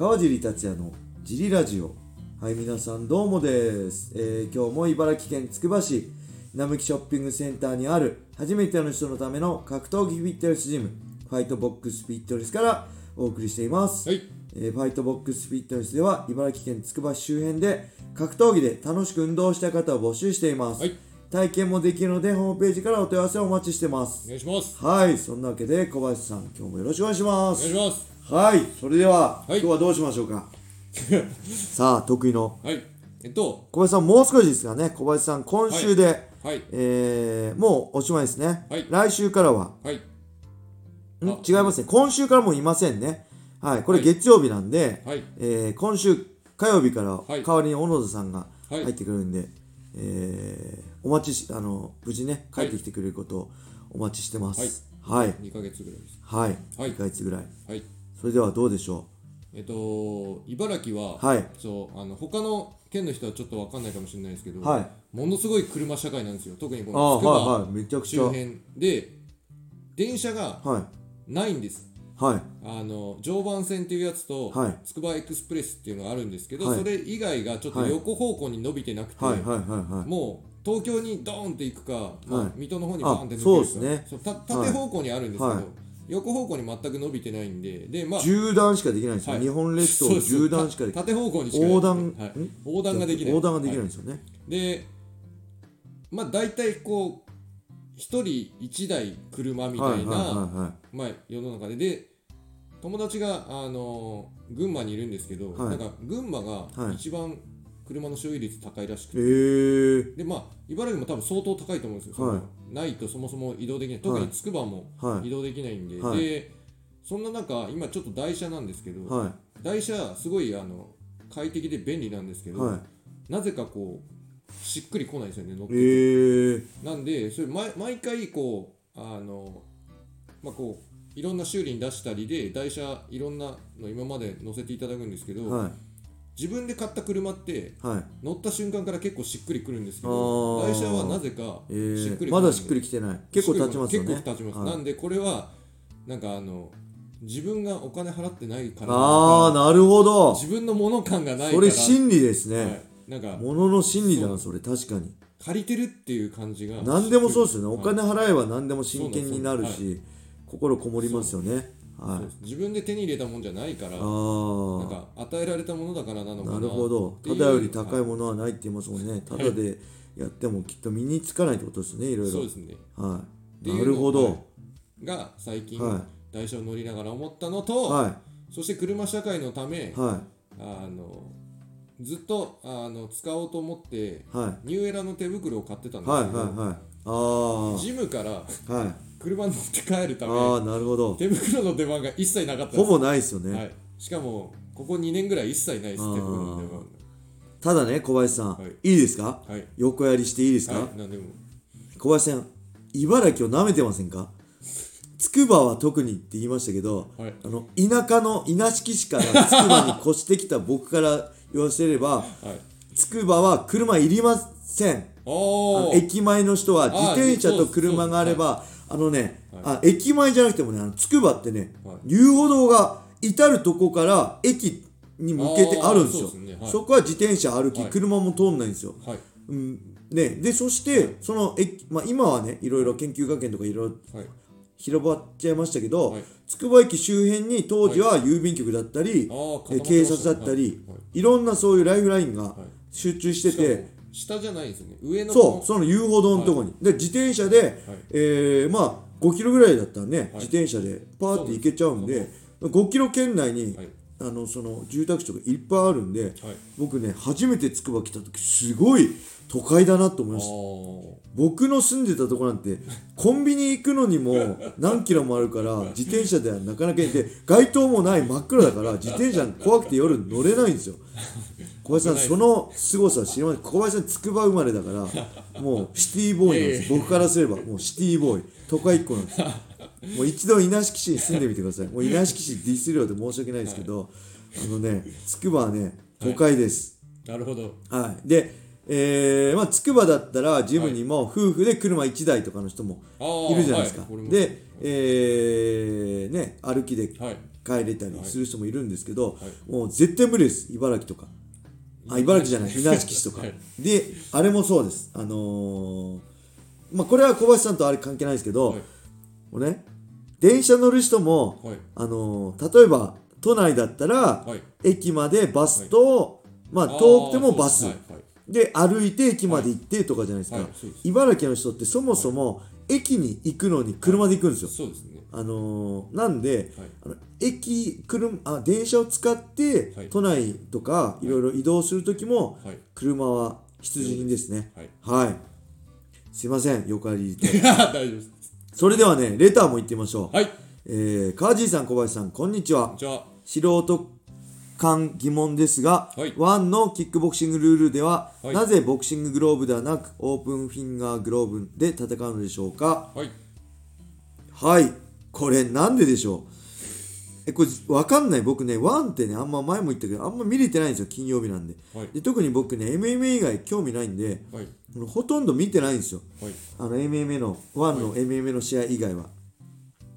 川尻達也のジリラジオ。はい皆さんどうもです、えー今日も茨城県つくば市並木ショッピングセンターにある初めての人のための格闘技フィットネスジムファイトボックスフィットネスからお送りしています、はい。えーファイトボックスフィットネスでは茨城県つくば市周辺で格闘技で楽しく運動したい方を募集しています、はい。体験もできるのでホームページからお問い合わせをお待ちしてます。お願いします。はいそんなわけで小林さん今日もよろしくお願いしまおす願いしますはいそれでは、はい。今日はどうしましょうか？さあ得意の。はい。えっと小林さんもう少しですがね。小林さん今週で、はい。えーもうおしまいですね、はい。来週からは。はい。ん？あ違いますね。今週からもういませんね。はい。これはい。月曜日なんで、はい。えー今週火曜日からはい。代わりに小野田さんがはい。入ってくるんで、えーお待ちしあの無事ね帰ってきてくれることをお待ちしてます。はい。2ヶ月ぐらいです。はい、はい。2ヶ月ぐらい。はいそれではどうでしょえっと茨城ははい。そうあの他の県の人はちょっと分かんないかもしれないですけど、はい。ものすごい車社会なんですよ。特にこうああのつくばはいはい。めちゃくちゃ。周辺で電車がはい。ないんです。はい。あの常磐線っていうやつと、はい。つくばエクスプレスっていうのがあるんですけど、はい。それ以外がちょっとはい。横方向に伸びてなくて、はいはいはいはい。もう東京にドーンって行くか、まあはい。水戸の方にバーンって抜けるかそうですね。そうた縦方向にあるんですけど、はい横方向に全く伸びてないんででまあ縦断しかできないんですよ、はい。日本列島縦断しかできない。た縦方向にしか横断はいん？横断ができない。横断ができないんはですよね、い。でまあ大体こう一人一台車みたいな、はいはいはいはい。まあ、世の中で。で友達があの群馬にいるんですけど、はい。なんか群馬はい。が一番車の所有率高いらしくて、へえでまあ茨城も多分相当高いと思うんですよ、そのはいないとそもそも移動できない。特につくばもはい移動できないんで、はい。でそんな中今ちょっと台車なんですけど、は台車すごいあの快適で便利なんですけど、い。はなぜかこうしっくりこないんですよね乗っていて。へえなんでそれ毎毎回こうあのまあこういろんな修理に出したりで台車いろんなの今まで乗せていただくんですけど、はい自分で買った車ってはい。乗った瞬間から結構しっくりくるんですけあどー。台車はなぜかえしっくー、りまだしっくりきてない。結構経ちますよね。結構経ちます、はい。なんでこれはなんかあの自分がお金払ってないからああなるほど。自分のもの感がないから。それ心理ですね、はい、なんかものの心理だなそれ確かに。借りてるっていう感じが何でもそうですよね、はい。お金払えば何でも真剣になるそうし、心こもりますよねはい。自分で手に入れたもんじゃないからなんあか与えられたものだからなのかなあなるほど。ただより高いものはないって言いますもんね。ただでやってもきっと身につかないってことですねいろいろ。そうですね。はい。なるほど、はいが最近、はい。台車を乗りながら思ったのと、はそして車社会のため、い。はあのずっとあの使おうと思っていはい。ニューエラの手袋を買ってたんですはいけど、はいはいあジムからあはい車に乗って帰るためああなるほど。手袋の出番が一切なかったほぼないですよね、はい、しかもここ2年ぐらい一切ないです手袋の出番ただね小林さん、はい。い、いですか？はい。横やりしていいですか、はい何でも。小林さん茨城を舐めてませんか？つくばは特にって言いましたけど、はい。あの田舎の稲敷市からつくばに越してきた僕から言わせればはい。つくばは車いりません。駅前の人は自転車と車があればあのね、あ駅前じゃなくてもねあのつくばってね、はい。遊歩道が至るとこから駅に向けてあるんですよ。そこは自転車歩き、はい。車も通んないんですよ。はい。うん。ね、でそしてその駅、まあ、今はねいろいろ研究学園とかいろいろはい。広まっちゃいましたけど、はい。つくば駅周辺に当時は郵便局だったり、あー固まってえました警察だったり、はい。ろんなそういうライフラインがはい。集中してて、下じゃないんですよね。上のそうその遊歩道のとこに、で自転車で、えーまあ5キロぐらいだったらね、自転車でパーって行けちゃうんで5キロ圏内に、はい。あのその住宅地とかいっぱいあるんで、はい。僕ね初めてつくば来た時すごい都会だなと思いました。あ僕の住んでたとこなんて コンビニ行くのにも 何キロもあるから自転車ではなかなか行って街灯もない真っ暗だから自転車怖くて夜乗れないんですよ 小林さんその凄さ知りません。小林さんつくば生まれだから もうシティボーイなんです。僕からすればもうシティボーイ。都会っ子なんです。もう一度稲敷市に住んでみてください。もう稲敷市ディスるようで申し訳ないですけど、あのねつくばはね都会です、あなるほど。はい、で、えーまあ、筑波だったらジムにも夫婦で車1台とかの人もい。るじゃないですか、はい。で、えーね、歩きではい。帰れたりする人もいるんですけど、はい。もう絶対無理です。茨城とかあ茨城じゃない稲敷市とか、はい。であれもそうです。あのーまあこれは小林さんとあれ関係ないですけど、はい。もうね電車乗る人も、はい。あのー例えば都内だったら、はい。駅までバスと、まあ遠くてもバス、で歩いて駅まで行ってとかじゃないですか、茨城の人ってそもそも駅に行くのに車で行くんですよ、そうですねあのーなんで、はい。あの駅車あ電車を使って、はい。都内とかい。ろいろ移動する時も、はい。車は必需品ですね。はい。はい。すいませんよくありと 大丈夫です。それではねレターも行ってみましょう、はい。えー、川地さん小林さんこんにちは。素人感疑問ですが、はい。ワンのキックボクシングルールでは、はい。なぜボクシンググローブではなくオープンフィンガーグローブで戦うのでしょうか？はい。はいこれなんででしょう？えこれわかんない。僕ねワンってねあんま前も言ったけどあんま見れてないんですよ金曜日なんで。はい。で特に僕ね MMA 以外興味ないんではい。ほとんど見てないんですよ。はい。あの MMA の ONE の MMA の試合以外は、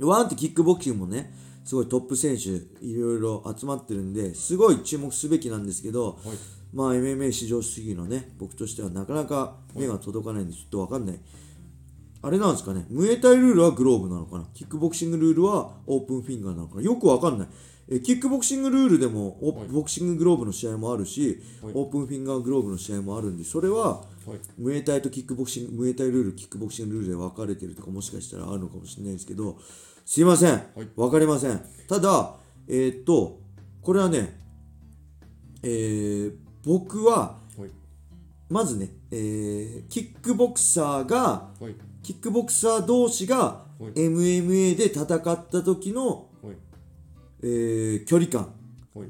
ONE ってキックボクシングもねすごいトップ選手いろいろ集まってるんですごい注目すべきなんですけど、はい。まあ MMA 至上主義のね僕としてはなかなか目が届かないんでちょっとわかんないあれなんですかね。ムエタイルールはグローブなのかな。キックボクシングルールはオープンフィンガーなのかな。よくわかんない。えキックボクシングルールでもオはい。ボクシンググローブの試合もあるし、はい。オープンフィンガーグローブの試合もあるんでそれははい。ムエタイとキックボクシングムエタイルールキックボクシングルールで分かれてるとかもしかしたらあるのかもしれないですけどすいません、い。分かりません。ただえーっとこれはねえー僕ははい。まずね、えーキックボクサーがはいキックボクサー同士がはい。MMA で戦った時の、はい。えー距離感はい。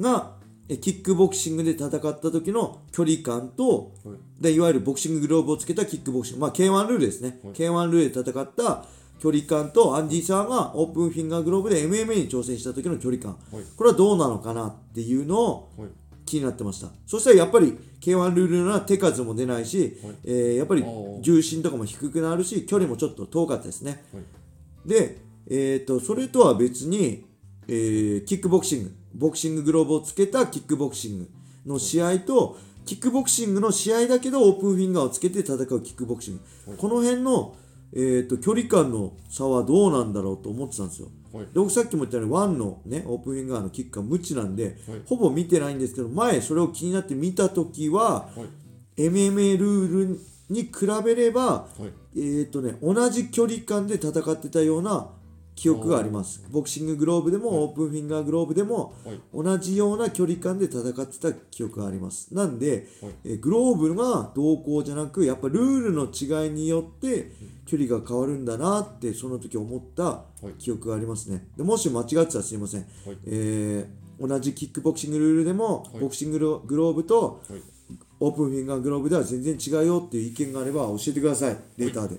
がえキックボクシングで戦った時の距離感とはい。でいわゆるボクシンググローブをつけたキックボクシング、まあ、K1 ルールですね、はい。K1 ルールで戦った距離感とアンディ・サーがオープンフィンガーグローブで MMA に挑戦した時の距離感、はい。これはどうなのかなっていうのをはい気になってました。そしたらやっぱり K1 ルールなら手数も出ないし、はい。えーやっぱり重心とかも低くなるし距離もちょっと遠かったですね。はい。で、えー、とそれとは別に、えーキックボクシングボクシンググローブをつけたキックボクシングの試合と、キックボクシングの試合だけどオープンフィンガーをつけて戦うキックボクシング、この辺の、えー、と距離感の差はどうなんだろうと思ってたんですよ。はいで僕さっきも言ったようにワンのねオープンフィンガーのキックが無知なんで、はい。ほぼ見てないんですけど前それを気になって見た時ははい。MMA ルールに比べればはい。えーとね、同じ距離感で戦ってたような記憶があります。ボクシンググローブでもオープンフィンガーグローブでもはい同じような距離感で戦ってた記憶があります。なんで、はいえーグローブがどうこうじゃなく、やっぱルールの違いによって距離が変わるんだなってその時思ったい記憶がありますね。でもし間違ってたらすいません。はいえー同じキックボクシングルールでも、はいボクシンググローブとはいオープンフィンガーグローブでは全然違うよっていう意見があれば教えてください、レーターで。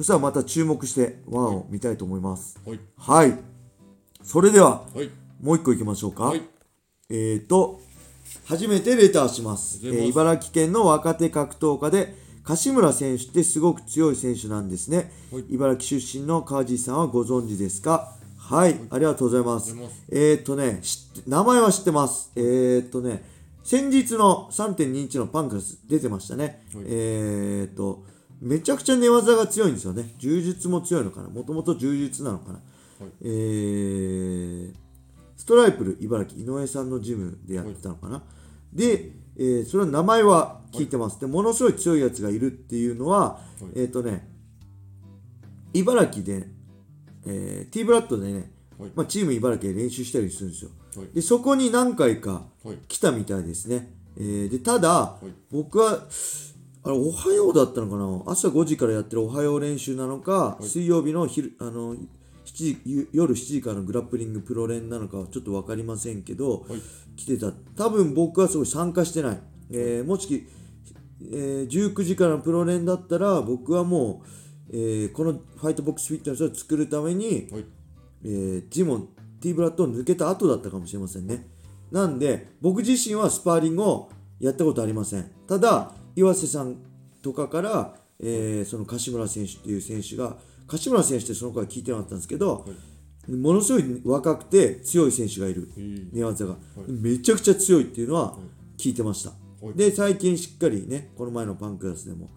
そしたらまた注目してワンを見たいと思います。はいはい。それでは、はいもう一個いきましょうか。はいえーと、初めてレターします。えー茨城県の若手格闘家で、柏村選手ってすごく強い選手なんですね。はい茨城出身の川地さんはご存知ですか？はい、ありがとうございますます。えー、っとね、名前は知ってます。えー、っとね、先日の3.21のパンクラス出てましたね。はいえー、っと、めちゃくちゃ寝技が強いんですよね。柔術も強いのかな。もともと柔術なのかな。えー、ストライプル茨城井上さんのジムでやってたのかな。で、えーそれは名前は聞いてます。で、ものすごい強いやつがいるっていうのは、えー、っとね、茨城で、えー、T ブラッドでね、はいまあ、チーム茨城で練習したりするんですよ。はいでそこに何回かはい来たみたいですね。えーでただ、い僕はあれおはようだったのかな？朝5時からやってるおはよう練習なのか、水曜日の昼あの7時ゆ夜7時からのグラップリングプロ練なのかはちょっと分かりませんけど、はい。来てた。多分僕はすごい参加してない、えーもし、えー19時からのプロ練だったら僕はもう、えーこのファイトボックスフィットネスを作るために、はい。えージモン T ブラッドを抜けた後だったかもしれませんね。なんで僕自身はスパーリングをやったことありません。ただ岩瀬さんとかから、えーその柏村選手っていう選手が柏村選手ってその子は聞いてなかったんですけど、ものすごい若くて強い選手がいる寝技が、めちゃくちゃ強いっていうのは聞いてました、はい。で最近しっかりねこの前のパンクラスでも、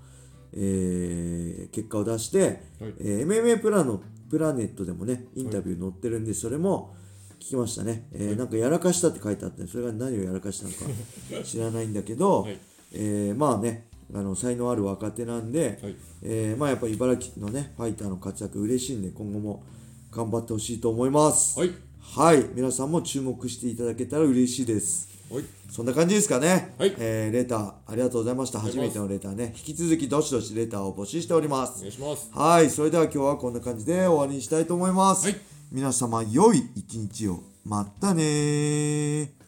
えー結果を出して、はい。えー MMA プラのプラネットでもねインタビュー載ってるんでそれも聞きましたね、えーなんかやらかしたって書いてあってそれが何をやらかしたのか知らないんだけど、はいえーまあねあの才能ある若手なんで、はいえーまあやっぱ茨城のねファイターの活躍嬉しいんで今後も頑張ってほしいと思いますはいはい皆さんも注目していただけたら嬉しいですはいそんな感じですかね。はいえーレターありがとうございました。初めてのレターね。引き続きどしどしレターを募集しておりまおす。願いしますはい、それでは今日はこんな感じで終わりにしたいと思います。はい皆様良い一日を。またねー。